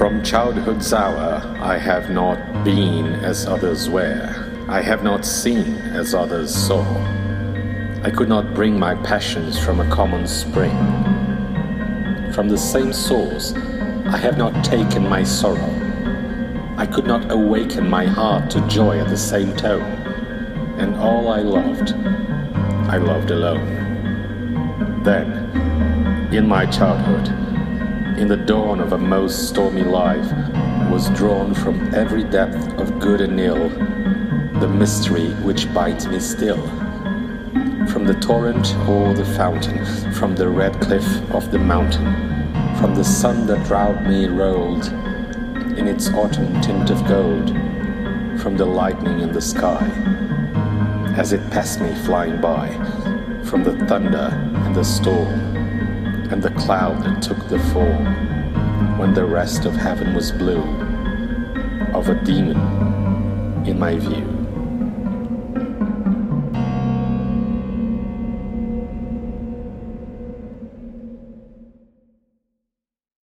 From childhood's hour, I have not been as others were. I have not seen as others saw. I could not bring my passions from a common spring. From the same source, I have not taken my sorrow. I could not awaken my heart to joy at the same tone. And all I loved, I loved alone. Then, in my childhood, in the dawn of a most stormy life, was drawn from every depth of good and ill the mystery which bites me still. From the torrent or the fountain, from the red cliff of the mountain, from the sun that round me rolled in its autumn tint of gold, from the lightning in the sky, as it passed me flying by, from the thunder and the storm, and the cloud that took the form, when the rest of heaven was blue, of a demon in my view.